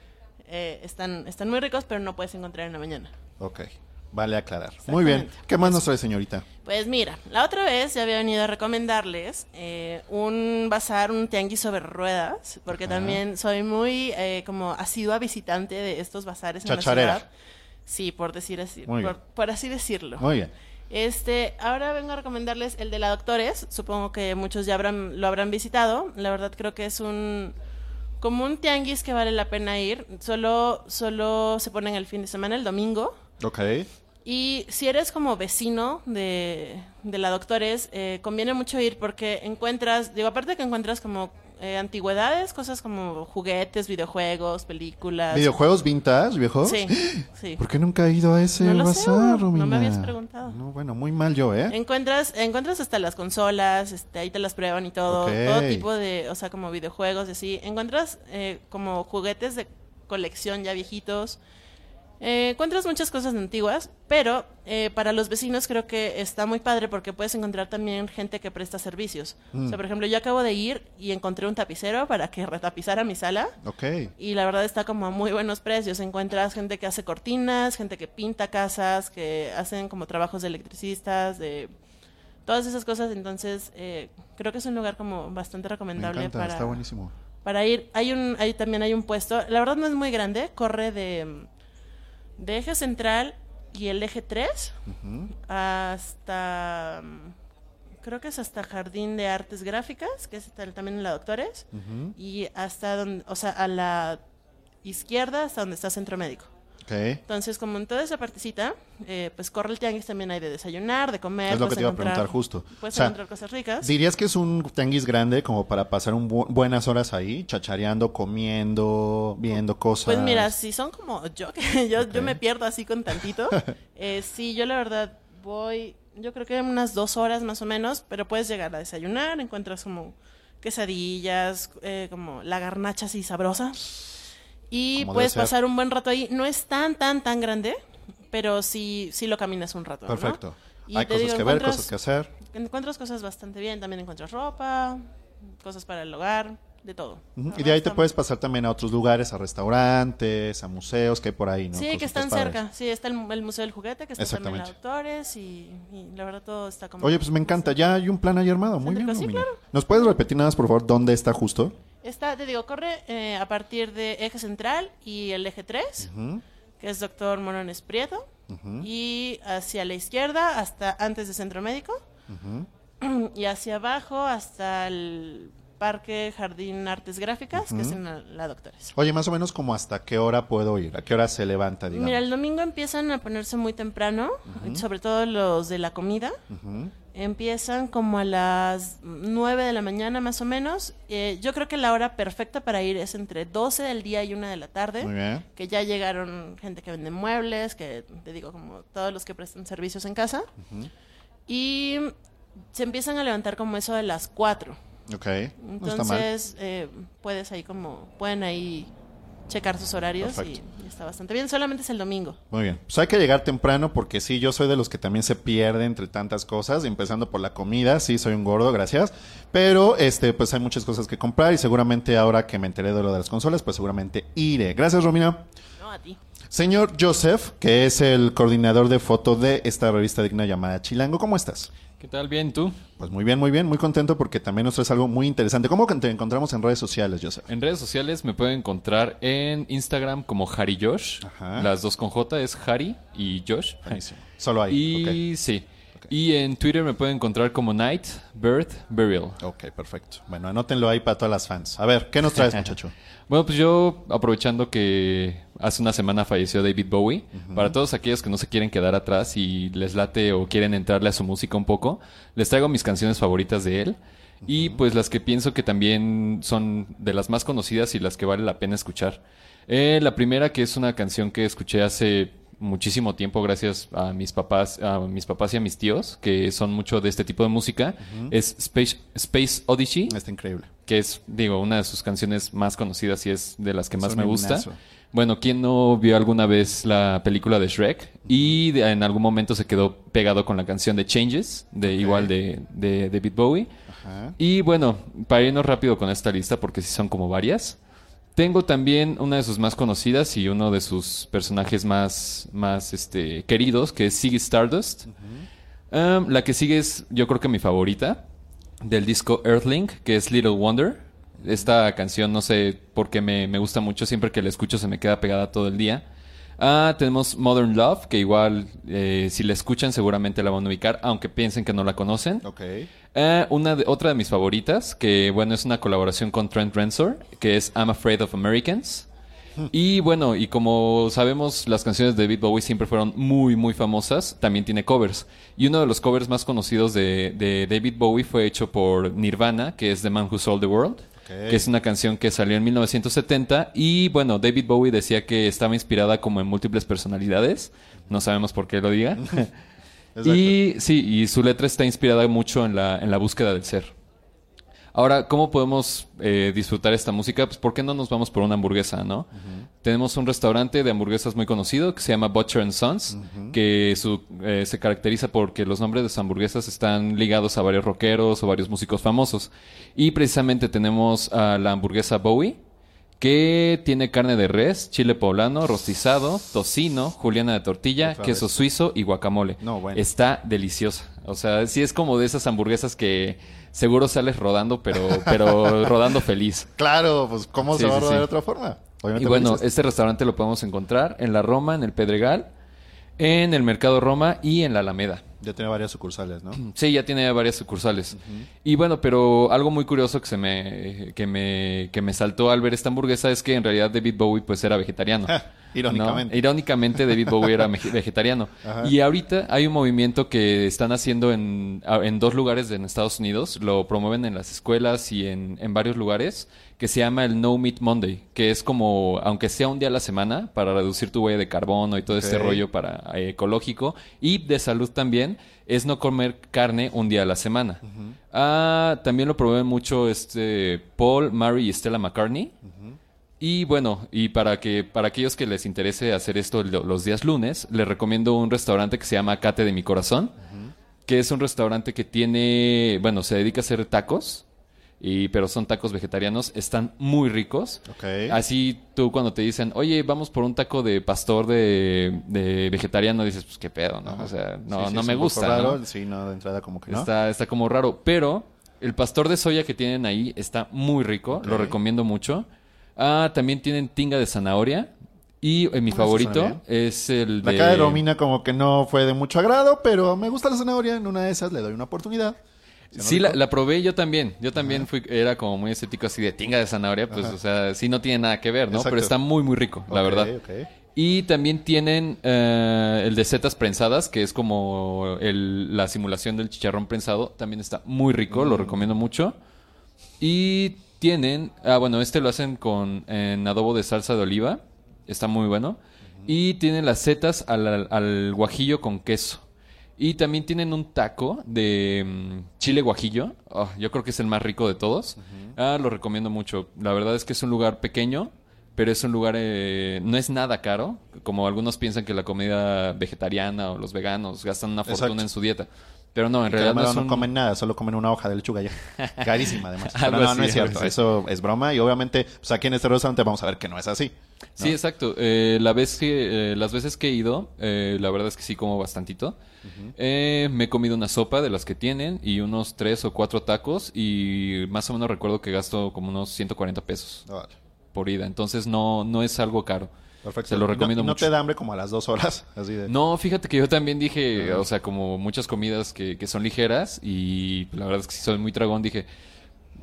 Speaker 6: eh, están, están muy ricos, pero no puedes encontrar en la mañana.
Speaker 2: Ok, vale aclarar. Muy bien. ¿Qué más nos trae, señorita?
Speaker 6: Pues mira, la otra vez ya había venido a recomendarles eh, un bazar, un tianguis sobre ruedas, porque también soy muy eh, como asidua visitante de estos bazares en la ciudad. Sí, por decir así,
Speaker 2: Muy
Speaker 6: por,
Speaker 2: bien.
Speaker 6: por así decirlo.
Speaker 2: Muy bien.
Speaker 6: Este, ahora vengo a recomendarles el de la Doctores. Supongo que muchos ya habrán, lo habrán visitado. La verdad creo que es un como un tianguis que vale la pena ir. Solo, solo se ponen el fin de semana, el domingo.
Speaker 2: Ok.
Speaker 6: Y si eres como vecino de, de la Doctores, eh, conviene mucho ir porque encuentras, digo, aparte que encuentras como eh, antigüedades, cosas como juguetes, videojuegos, películas.
Speaker 2: ¿Videojuegos vintage, viejos?
Speaker 6: Sí, sí.
Speaker 2: ¿Por qué nunca he ido a ese
Speaker 6: No lo sé,
Speaker 2: bazar,
Speaker 6: no me habías preguntado.
Speaker 2: No, bueno, muy mal yo, ¿eh?
Speaker 6: Encuentras, encuentras hasta las consolas, este, ahí te las prueban y todo, todo tipo de, o sea, como videojuegos y así. Encuentras eh, como juguetes de colección ya viejitos. Eh, encuentras muchas cosas antiguas, pero eh, para los vecinos creo que está muy padre porque puedes encontrar también gente que presta servicios. O sea, por ejemplo, yo acabo de ir y encontré un tapicero para que retapizara mi sala.
Speaker 2: Ok.
Speaker 6: Y la verdad está como a muy buenos precios. Encuentras gente que hace cortinas, gente que pinta casas, que hacen como trabajos de electricistas, de todas esas cosas. Entonces, eh, creo que es un lugar como bastante
Speaker 2: Me
Speaker 6: recomendable
Speaker 2: encanta,
Speaker 6: para,
Speaker 2: está buenísimo.
Speaker 6: para ir. Hay un, hay, también hay un puesto. La verdad no es muy grande. Corre de, de eje central y el eje 3
Speaker 2: Ujú.
Speaker 6: hasta... mm, Creo que es hasta Jardín de Artes Gráficas, que es también en la Doctores y hasta donde, o sea, a la izquierda hasta donde está Centro Médico. Entonces, como en toda esa partecita, eh, pues corre el tianguis también hay de desayunar, de comer.
Speaker 2: Es lo que
Speaker 6: puedes
Speaker 2: te iba a preguntar justo.
Speaker 6: Puedes
Speaker 2: O sea,
Speaker 6: encontrar cosas ricas.
Speaker 2: ¿Dirías que es un tianguis grande como para pasar un bu- buenas horas ahí, chachareando, comiendo, viendo cosas?
Speaker 6: Pues mira, si son como yo, que yo me pierdo así con tantito, eh, sí, yo la verdad voy, yo creo que unas dos horas más o menos, pero puedes llegar a desayunar, encuentras como quesadillas, eh, como la garnacha así sabrosa, y puedes pasar un buen rato ahí. No es tan, tan, tan grande, pero sí, sí lo caminas un rato. ¿no?
Speaker 2: Perfecto.
Speaker 6: Y
Speaker 2: Hay cosas
Speaker 6: digo,
Speaker 2: que ver, cosas que hacer.
Speaker 6: Encuentras cosas bastante bien, también encuentras ropa, cosas para el hogar, de todo.
Speaker 2: Y de ahí te puedes pasar también a otros lugares, a restaurantes, a museos que hay por ahí, ¿no?
Speaker 6: Sí, que están
Speaker 2: padres.
Speaker 6: cerca. Sí, está el, el Museo del Juguete, que está también. Doctores, y, y la verdad todo está como...
Speaker 2: Oye, pues me encanta. Ya hay un plan ahí armado. Muy bien,
Speaker 6: Sí, claro.
Speaker 2: ¿Nos puedes repetir nada más, por favor, dónde está justo?
Speaker 6: Está, te digo, corre eh, a partir de Eje Central y el Eje 3,
Speaker 2: Ujú,
Speaker 6: que es Doctor Morones Prieto,
Speaker 2: ujú,
Speaker 6: y hacia la izquierda hasta antes de Centro Médico, y hacia abajo hasta el Parque Jardín Artes Gráficas, que es en la, la Doctores.
Speaker 2: Oye, más o menos como hasta qué hora puedo ir, a qué hora se levanta, digamos.
Speaker 6: Mira, el domingo empiezan a ponerse muy temprano, sobre todo los de la comida. Empiezan como a las 9 de la mañana más o menos. Eh, yo creo que la hora perfecta para ir es entre 12 del día y 1 de la tarde.
Speaker 2: Muy bien.
Speaker 6: Que ya llegaron gente que vende muebles, que te digo como todos los que prestan servicios en casa. Y se empiezan a levantar como eso de las 4.
Speaker 2: Ok. No.
Speaker 6: Entonces eh, puedes ahí como, pueden ahí checar sus horarios y está bastante bien. Solamente es el domingo.
Speaker 2: Muy bien. Pues hay que llegar temprano porque sí, yo soy de los que también se pierde entre tantas cosas, empezando por la comida. Sí, soy un gordo, gracias. Pero este, pues hay muchas cosas que comprar y seguramente ahora que me enteré de lo de las consolas, pues seguramente iré. Gracias, Romina.
Speaker 6: No, a ti.
Speaker 2: Señor Joseph, que es el coordinador de foto de esta revista digna llamada Chilango, ¿cómo estás?
Speaker 7: ¿Qué tal? Bien, ¿tú?
Speaker 2: Pues muy bien, muy bien, muy contento porque también nos traes algo muy interesante. ¿Cómo te encontramos en redes sociales, Joseph?
Speaker 7: En redes sociales me pueden encontrar en Instagram como Harry Josh.
Speaker 2: Ajá.
Speaker 7: Las dos con J es Harry y Josh.
Speaker 2: Buenísimo. Solo ahí.
Speaker 7: Y sí. Y en Twitter me pueden encontrar como Night, Birth, Burial.
Speaker 2: ok. Ok, perfecto. Bueno, anótenlo ahí para todas las fans. A ver, ¿qué nos traes, muchacho?
Speaker 7: Bueno, pues yo, aprovechando que hace una semana falleció David Bowie, para todos aquellos que no se quieren quedar atrás y les late o quieren entrarle a su música un poco, les traigo mis canciones favoritas de él y pues las que pienso que también son de las más conocidas y las que vale la pena escuchar. Eh, la primera que es una canción que escuché hace muchísimo tiempo gracias a mis papás, a mis papás y a mis tíos, que son mucho de este tipo de música, es Space, Space Odyssey
Speaker 2: Está increíble.
Speaker 7: que es, digo, una de sus canciones más conocidas y es de las que
Speaker 2: Es
Speaker 7: más me gusta. Bueno, ¿quién no vio alguna vez la película de Shrek? Y de- en algún momento se quedó pegado con la canción de Changes, de igual de, de David Bowie.
Speaker 2: Ajá.
Speaker 7: Y bueno, para irnos rápido con esta lista, porque sí son como varias. Tengo también una de sus más conocidas y uno de sus personajes más, más este, queridos, que es Ziggy Stardust. Um, la que sigue es, yo creo que mi favorita, del disco Earthlink, que es Little Wonder. Esta canción, no sé por qué me, me gusta mucho, siempre que la escucho se me queda pegada todo el día. Ah, tenemos Modern Love, que igual eh, si la escuchan seguramente la van a ubicar, aunque piensen que no la conocen.
Speaker 2: Ok.
Speaker 7: Eh, una de- otra de mis favoritas, que bueno, es una colaboración con Trent Reznor, que es I'm Afraid of Americans. Y bueno, y como sabemos, las canciones de David Bowie siempre fueron muy, muy famosas. También tiene covers. Y uno de los covers más conocidos de, de David Bowie fue hecho por Nirvana, que es The Man Who Sold the World. Que es una canción que salió en 1970. Y bueno, David Bowie decía que estaba inspirada como en múltiples personalidades. No sabemos por qué lo diga. Y sí, y su letra está inspirada mucho en la, en la búsqueda del ser. Ahora, ¿cómo podemos eh, disfrutar esta música? Pues, ¿por qué no nos vamos por una hamburguesa, no? Tenemos un restaurante de hamburguesas muy conocido que se llama Butcher and Sons, que su, eh, se caracteriza porque los nombres de sus hamburguesas están ligados a varios rockeros o varios músicos famosos. Y precisamente tenemos a la hamburguesa Bowie, que tiene carne de res, chile poblano, rostizado, tocino, juliana de tortilla,
Speaker 2: Otra
Speaker 7: queso
Speaker 2: vez.
Speaker 7: suizo y guacamole.
Speaker 2: No, bueno.
Speaker 7: Está deliciosa. O sea, sí es como de esas hamburguesas que seguro sales rodando, pero, pero rodando feliz.
Speaker 2: Claro, pues ¿cómo
Speaker 7: Sí,
Speaker 2: se va a rodar de otra forma? Obviamente
Speaker 7: Y bueno, este restaurante lo podemos encontrar en la Roma, en el Pedregal, en el Mercado Roma y en la Alameda.
Speaker 2: Ya tiene varias sucursales, ¿no?
Speaker 7: Sí, ya tiene varias sucursales. Y bueno, pero algo muy curioso que se me que me que me saltó al ver esta hamburguesa es que en realidad David Bowie pues era vegetariano.
Speaker 2: Irónicamente.
Speaker 7: ¿no? Irónicamente David Bowie era vegetariano.
Speaker 2: Ajá.
Speaker 7: Y ahorita hay un movimiento que están haciendo en, en dos lugares en Estados Unidos, lo promueven en las escuelas y en, en varios lugares, que se llama el No Meat Monday, que es como, aunque sea un día a la semana, para reducir tu huella de carbono y todo este
Speaker 2: Ok.
Speaker 7: rollo para eh, ecológico y de salud también, es no comer carne un día a la semana. Ah, también lo promueven mucho este Paul, Mary y Stella McCartney. Y bueno, y para que para aquellos que les interese hacer esto lo- los días lunes, les recomiendo un restaurante que se llama Cate de mi corazón, que es un restaurante que tiene, bueno, se dedica a hacer tacos, y pero son tacos vegetarianos, están muy ricos. Así tú cuando te dicen, oye, vamos por un taco de pastor de, de vegetariano, dices, pues qué pedo, ¿no? O sea, no,
Speaker 2: Sí, sí,
Speaker 7: no
Speaker 2: es
Speaker 7: me gusta.
Speaker 2: raro,
Speaker 7: ¿no?
Speaker 2: Sí, no, de entrada como que no.
Speaker 7: Está, está como raro. Pero el pastor de soya que tienen ahí está muy rico. Lo recomiendo mucho. Ah, también tienen tinga de zanahoria. Y eh, mi
Speaker 2: Ah,
Speaker 7: favorito es el
Speaker 2: La
Speaker 7: de...
Speaker 2: cara de Romina como que no fue de mucho agrado, pero me gusta la zanahoria. En una de esas le doy una oportunidad. ¿Suena
Speaker 7: Sí, la, probé yo también. Yo también fui, era como muy escéptico así de tinga de zanahoria. Pues,
Speaker 2: Ajá.
Speaker 7: o sea, sí no tiene nada que ver, ¿no?
Speaker 2: Exacto.
Speaker 7: Pero está muy, muy rico, la verdad. Y también tienen eh, el de setas prensadas, que es como el- la simulación del chicharrón prensado. También está muy rico,
Speaker 2: Mm.
Speaker 7: lo recomiendo mucho. Y tienen, ah, bueno, este lo hacen con en adobo de salsa de oliva. Está muy bueno. Y tienen las setas al, al guajillo con queso. Y también tienen un taco de mm, chile guajillo. Oh, yo creo que es el más rico de todos. Ah, lo recomiendo mucho. La verdad es que es un lugar pequeño, pero es un lugar, eh, no es nada caro, como algunos piensan que la comida vegetariana o los veganos gastan una fortuna
Speaker 2: Exacto.
Speaker 7: en su dieta. Pero no, en realidad no
Speaker 2: no comen nada, solo comen una hoja de lechuga ya. Carísima además. Pero no,
Speaker 7: así,
Speaker 2: no es cierto. Eso es broma y obviamente pues aquí en este restaurante vamos a ver que no es así.
Speaker 7: Sí, exacto. Eh, la vez que, eh, las veces que he ido, eh, la verdad es que sí como bastantito. Eh, me he comido una sopa de las que tienen y unos tres o cuatro tacos y más o menos recuerdo que gasto como unos 140 pesos
Speaker 2: Vale.
Speaker 7: por ida. Entonces no, no es algo caro.
Speaker 2: Perfecto.
Speaker 7: Se lo
Speaker 2: no-
Speaker 7: recomiendo
Speaker 2: no,
Speaker 7: mucho.
Speaker 2: te da hambre como a las dos horas. Así de...
Speaker 7: No, fíjate que yo también dije, o sea, como muchas comidas que, que son ligeras y la verdad es que si soy muy tragón, dije,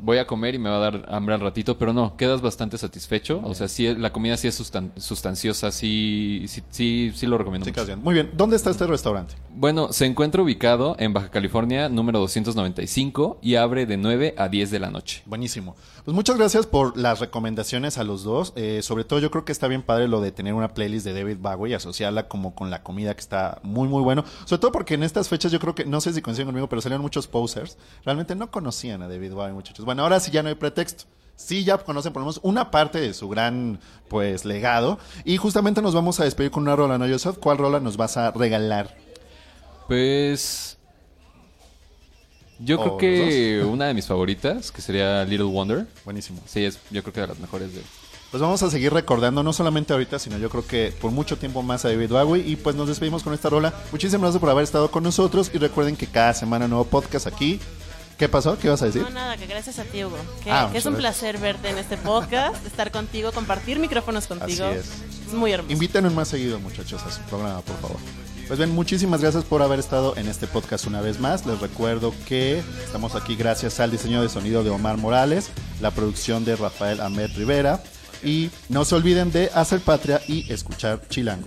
Speaker 7: voy a comer y me va a dar hambre al ratito, pero no, quedas bastante satisfecho. O sea, sí, la comida sí es sustan- sustanciosa, sí, sí, sí, sí lo recomiendo
Speaker 2: Sí,
Speaker 7: mucho.
Speaker 2: bien. Muy bien. ¿Dónde está este restaurante?
Speaker 7: Bueno, se encuentra ubicado en Baja California, número 295, y abre de 9 a 10 de la noche.
Speaker 2: Buenísimo. Pues muchas gracias por las recomendaciones a los dos. Eh, sobre todo yo creo que está bien padre lo de tener una playlist de David Bowie y asociarla como con la comida que está muy muy bueno. Sobre todo porque en estas fechas yo creo que, no sé si coinciden conmigo, pero salieron muchos posers. Realmente no conocían a David Bowie muchachos. Bueno, ahora sí ya no hay pretexto. Sí, ya conocen por lo menos una parte de su gran, pues, legado. Y justamente nos vamos a despedir con una rola, ¿no, Joseph? ¿Cuál rola nos vas a regalar?
Speaker 7: Pues... Yo
Speaker 2: ¿O
Speaker 7: creo que una de mis favoritas, que sería Little Wonder.
Speaker 2: Buenísimo.
Speaker 7: Sí, es yo creo que de las mejores de...
Speaker 2: Pues vamos a seguir recordando, no solamente ahorita, sino yo creo que por mucho tiempo más a David Bowie. Y pues nos despedimos con esta rola. Muchísimas gracias por haber estado con nosotros. Y recuerden que cada semana nuevo podcast aquí
Speaker 8: ¿Qué pasó? ¿Qué vas a decir?
Speaker 6: No, nada, que gracias a ti, Hugo. Que,
Speaker 8: Ah,
Speaker 6: que es un placer verte en este podcast, estar contigo, compartir micrófonos contigo.
Speaker 8: Así es.
Speaker 6: Es muy hermoso.
Speaker 8: Invítenos más seguido, muchachos, a su programa, por favor. Pues bien, muchísimas gracias por haber estado en este podcast una vez más. Les recuerdo que estamos aquí gracias al diseño de sonido de Omar Morales, la producción de Rafael Ahmed Rivera. Y no se olviden de hacer patria y escuchar Chilango.